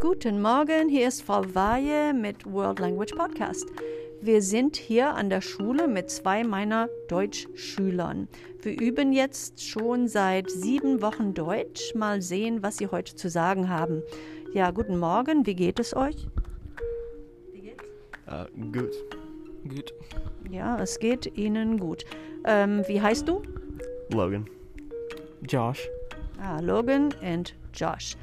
Guten Morgen, hier ist Frau Weihe mit World Language Podcast. Wir sind hier an der Schule mit zwei meiner Deutschschülern. Wir üben jetzt schon seit sieben Wochen Deutsch. Mal sehen, was sie heute zu sagen haben. Ja, guten Morgen, wie geht es euch? Wie geht's? Uh, gut. Gut. Ja, es geht Ihnen gut. Ähm, wie heißt du? Logan. Josh. Ah, Logan and Josh.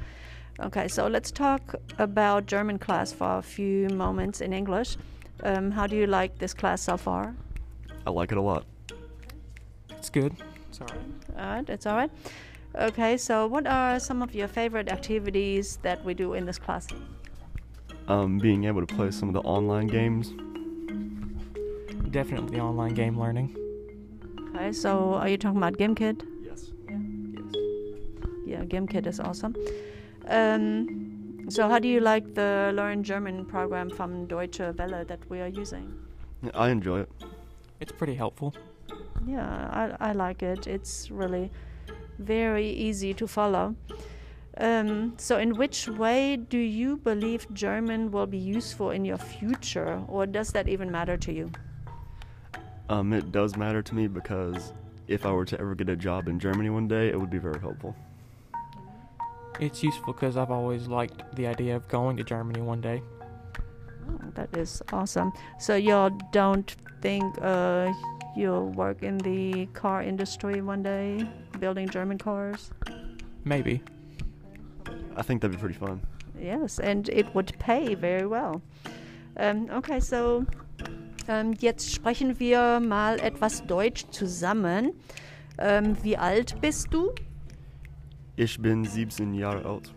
Okay, so let's talk about German class for a few moments in English. Um, how do you like this class so far? I like it a lot. It's good. It's all right. All right, it's all right. Okay, so what are some of your favorite activities that we do in this class? Um, being able to play some of the online games. Definitely online game learning. Okay, so are you talking about GameKit? Yes. Yeah. Yes. Yeah, GameKit is awesome. Um, so, how do you like the Learn German program from Deutsche Welle that we are using? I enjoy it. It's pretty helpful. Yeah, I, I like it. It's really very easy to follow. Um, so, in which way do you believe German will be useful in your future, or does that even matter to you? Um, it does matter to me because if I were to ever get a job in Germany one day, it would be very helpful. It's useful because I've always liked the idea of going to Germany one day. Oh, that is awesome. So y'all don't think uh, you'll work in the car industry one day, building German cars? Maybe. I think that'd be pretty fun. Yes, and it would pay very well. Um, okay, so um, jetzt sprechen wir mal etwas Deutsch zusammen. Um, wie alt bist du? Ich bin 17 Jahre alt.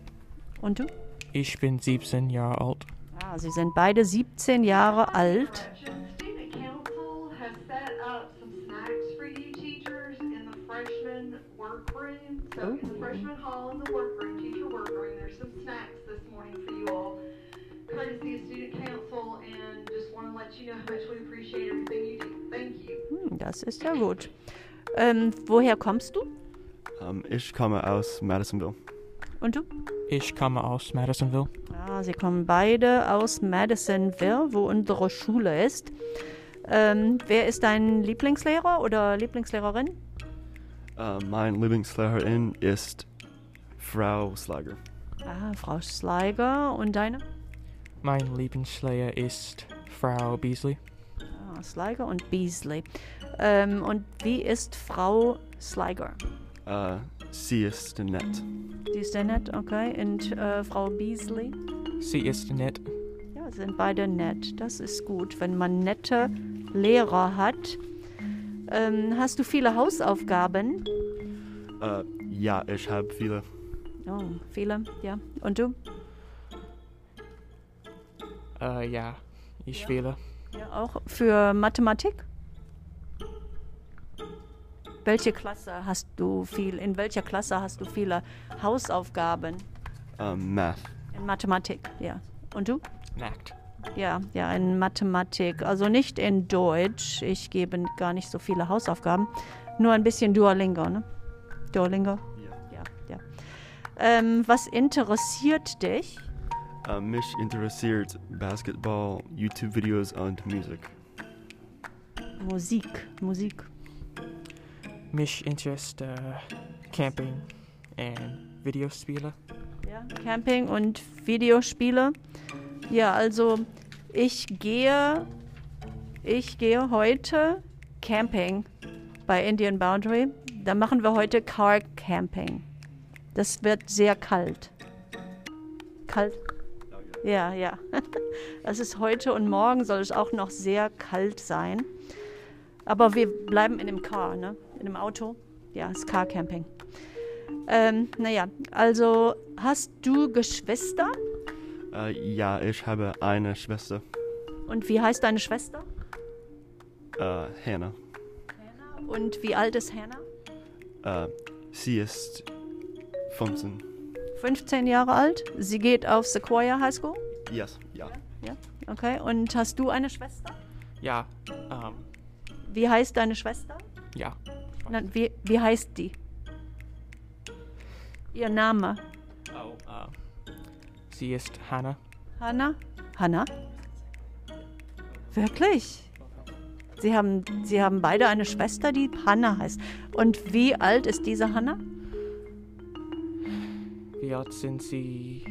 Und du? Ich bin 17 Jahre alt. Ah, sie sind beide 17 Jahre alt. Student Council has set up some snacks for you teachers in the freshman workroom. So in the freshman hall in the workroom, teacher workroom, there's some snacks this morning for you all. Courtesy of Student Council and just want to let you know how much we appreciate everything you do. Thank you. Hm, das ist ja gut. Ähm, woher kommst du? Um, ich komme aus Madisonville. Und du? Ich komme aus Madisonville. Ja, sie kommen beide aus Madisonville, wo unsere Schule ist. Ähm, wer ist dein Lieblingslehrer oder Lieblingslehrerin? Uh, mein Lieblingslehrerin ist Frau Slager. Ah, Frau Sliger. Und deine? Mein Lieblingslehrer ist Frau Beasley. Ah, Sliger und Beasley. Ähm, und wie ist Frau Sliger? Uh, sie ist nett. Die ist nett, okay. Und äh, Frau Beasley? Sie ist nett. Ja, sind beide nett. Das ist gut, wenn man nette Lehrer hat. Ähm, hast du viele Hausaufgaben? Uh, ja, ich habe viele. Oh, viele, ja. Und du? Äh, ja, ich wähle. Ja, auch für Mathematik? Welche Klasse hast du viel? In welcher Klasse hast du viele Hausaufgaben? Um, math. In Mathematik, ja. Und du? Nackt. Ja, ja, in Mathematik. Also nicht in Deutsch. Ich gebe gar nicht so viele Hausaufgaben. Nur ein bisschen Duolingo, ne? Duolingo? Ja. Ja, ja. Ähm, was interessiert dich? Uh, mich interessiert Basketball, YouTube-Videos und Musik. Musik, Musik. Mich interessiert äh, Camping und Videospiele. Ja, Camping und Videospiele. Ja, also ich gehe, ich gehe heute Camping bei Indian Boundary. Da machen wir heute Car Camping. Das wird sehr kalt. Kalt? Ja, ja. Das ist heute und morgen soll es auch noch sehr kalt sein. Aber wir bleiben in dem Car, ne? In dem Auto. Ja, ist Car Camping. Ähm, naja, also hast du Geschwister? Uh, ja, ich habe eine Schwester. Und wie heißt deine Schwester? Uh, Hannah. Und wie alt ist Hannah? Uh, sie ist 15. 15 Jahre alt. Sie geht auf Sequoia High School. Yes, ja. Ja, okay. Und hast du eine Schwester? Ja, ähm, Wie heißt deine Schwester? ja. Nein, wie, wie heißt die? Ihr Name? Oh, äh, Sie ist Hannah. Hanna? Hanna? Wirklich? Sie haben, Sie haben beide eine Schwester, die Hanna heißt. Und wie alt ist diese Hanna? Wie alt sind Sie?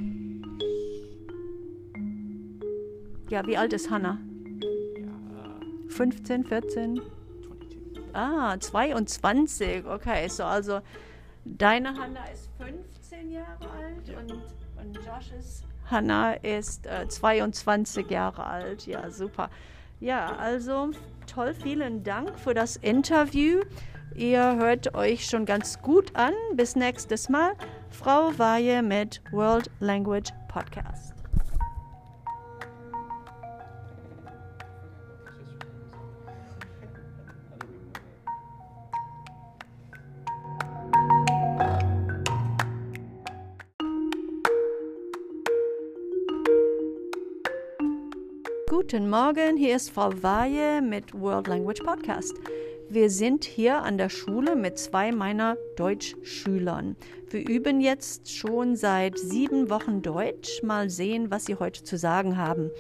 Ja, wie alt ist Hanna? Ja, 15, 14? 22. Ah, 22. Okay, so also deine Hanna ist 15 Jahre alt und, und Josh's Hanna ist äh, 22 Jahre alt. Ja, super. Ja, also toll, vielen Dank für das Interview. Ihr hört euch schon ganz gut an. Bis nächstes Mal. Frau Weihe mit World Language Podcast. Guten Morgen, hier ist Frau Weihe mit World Language Podcast. Wir sind hier an der Schule mit zwei meiner Deutschschülern. Wir üben jetzt schon seit sieben Wochen Deutsch. Mal sehen, was sie heute zu sagen haben.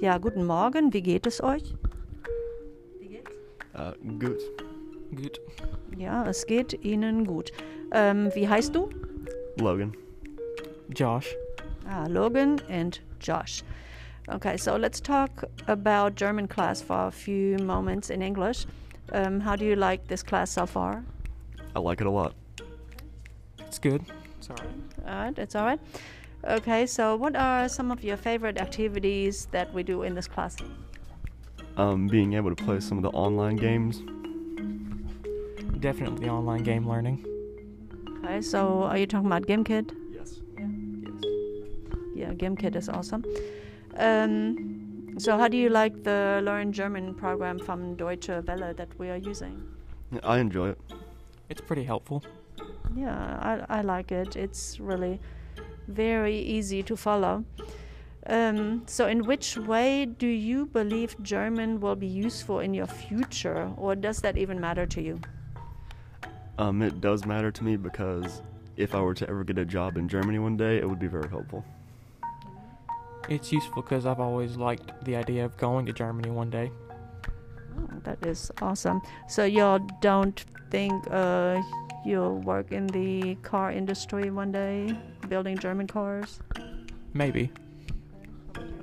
Ja, guten Morgen, wie geht es euch? Wie geht's? Uh, good. Gut. Ja, es geht Ihnen gut. Ähm, wie heißt du? Logan. Josh. Ah, Logan and Josh. Okay, so let's talk about German class for a few moments in English. Um, how do you like this class so far? I like it a lot. It's good. It's all right. All right, it's alright. Okay, so what are some of your favorite activities that we do in this class? Um, being able to play some of the online games. Definitely online game learning. Okay, so are you talking about GimKit? Yes. Yeah, GimKit is awesome. Um, so how do you like the Learn German program from Deutsche Welle that we are using? I enjoy it. It's pretty helpful. Yeah, I, I like it. It's really very easy to follow. Um, so, in which way do you believe German will be useful in your future, or does that even matter to you? Um, it does matter to me because if I were to ever get a job in Germany one day, it would be very helpful. It's useful because I've always liked the idea of going to Germany one day. Oh, that is awesome. So, y'all don't think uh, you'll work in the car industry one day, building German cars? Maybe.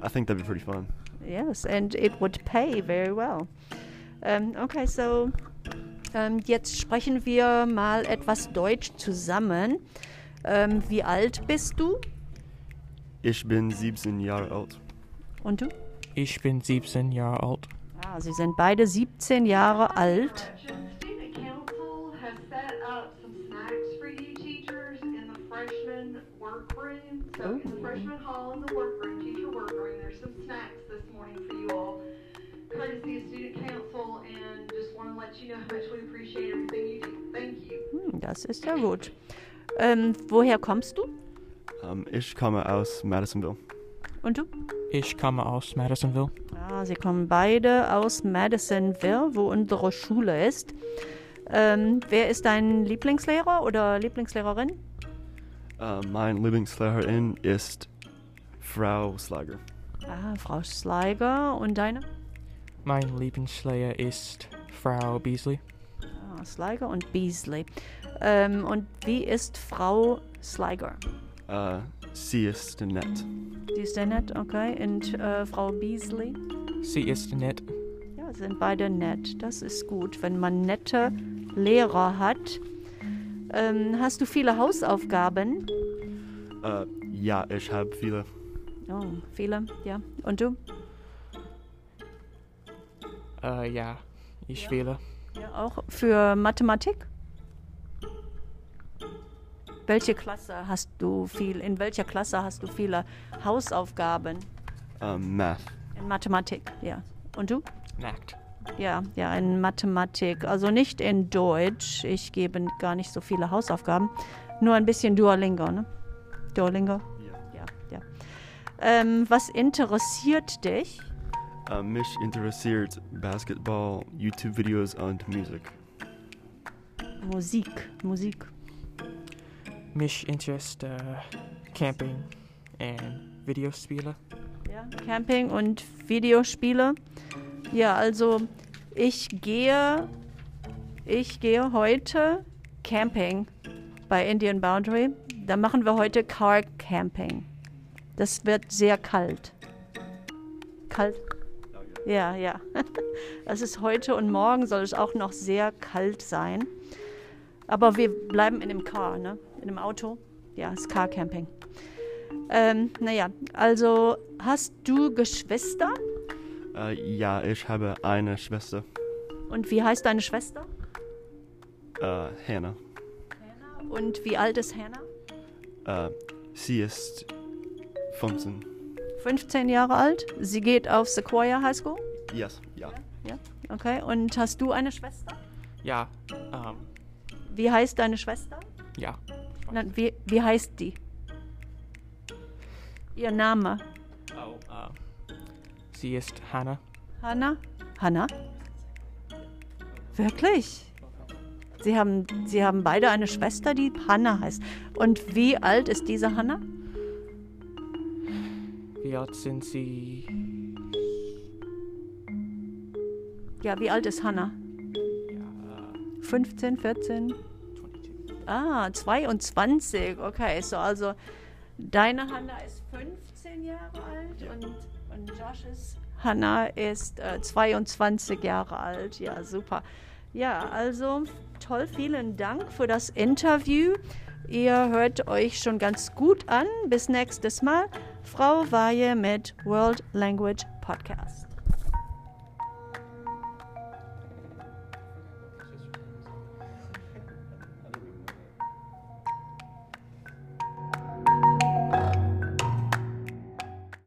I think that'd be pretty fun. Yes, and it would pay very well. Ähm, okay, so ähm, jetzt sprechen wir mal etwas Deutsch zusammen. Ähm, wie alt bist du? Ich bin 17 Jahre alt. Und du? Ich bin 17 Jahre alt. Ah, sie sind beide 17 Jahre alt. Correction, Student Council has set up some snacks for you teachers in the freshman workroom. So in the freshman hall in the workroom, teacher workroom, there's some snacks this morning for you all. Courtesy of Student Council and just want to let you know how much we appreciate everything you do. Thank you. Hm, das ist ja gut. Ähm, woher kommst du? Um, ich komme aus Madisonville. Und du? Ich komme aus Madisonville. Ah, sie kommen beide aus Madisonville, wo unsere Schule ist. Ähm, wer ist dein Lieblingslehrer oder Lieblingslehrerin? Uh, mein Lieblingslehrerin ist Frau Slager. Ah, Frau Sliger. Und deine? Mein Lieblingslehrer ist Frau Beasley. Ah, Sliger und Beasley. Ähm, und wie ist Frau Sliger? Uh, sie ist nett. Die ist nett, okay. Und äh, Frau Beasley? Sie ist nett. Ja, sind beide nett. Das ist gut, wenn man nette Lehrer hat. Ähm, hast du viele Hausaufgaben? Uh, ja, ich habe viele. Oh, viele, ja. Und du? Äh, ja. Ich wähle. Ja, auch für Mathematik? Welche Klasse hast du viel? In welcher Klasse hast du viele Hausaufgaben? Um, math. In Mathematik, ja. Und du? Nackt. Ja, ja, in Mathematik. Also nicht in Deutsch. Ich gebe gar nicht so viele Hausaufgaben. Nur ein bisschen Duolingo, ne? Duolingo? Ja. Ja, ja. Ähm, was interessiert dich? Uh, mich interessiert Basketball, YouTube-Videos und Musik. Musik, Musik. Mich interessiert äh, Camping and Videospiele. Ja, Camping und Videospiele. Ja, also ich gehe, ich gehe heute Camping bei Indian Boundary. Da machen wir heute Car Camping. Das wird sehr kalt. Kalt? Ja, ja. Es ist heute und morgen soll es auch noch sehr kalt sein. Aber wir bleiben in dem Car, ne? In dem Auto. Ja, ist Car Camping. Ähm, naja, also hast du Geschwister? Äh, ja, ich habe eine Schwester, Und wie heißt deine Schwester? äh, Hannah. Und wie alt ist Hannah? Äh, sie ist 15. 15 Jahre alt. Sie geht auf Sequoia High School. Yes, ja. Okay. Und hast du eine Schwester? Ja, ähm, Wie heißt deine Schwester? ja. Nein, wie, wie heißt die? Ihr Name? Oh, äh, sie ist Hannah. Hannah? Hannah? Wirklich? Sie haben, Sie haben beide eine Schwester, die Hannah heißt. Und wie alt ist diese Hannah? Wie alt sind sie? Ja, wie alt ist Hannah? Ja, 15, 14? 22. Ah, 22. Okay, so also deine Hannah ist 15 Jahre alt und, und Josh's Hannah ist äh, 22 Jahre alt. Ja, super. Ja, also toll, vielen Dank für das Interview. Ihr hört euch schon ganz gut an. Bis nächstes Mal. Frau Weihe mit World Language Podcast.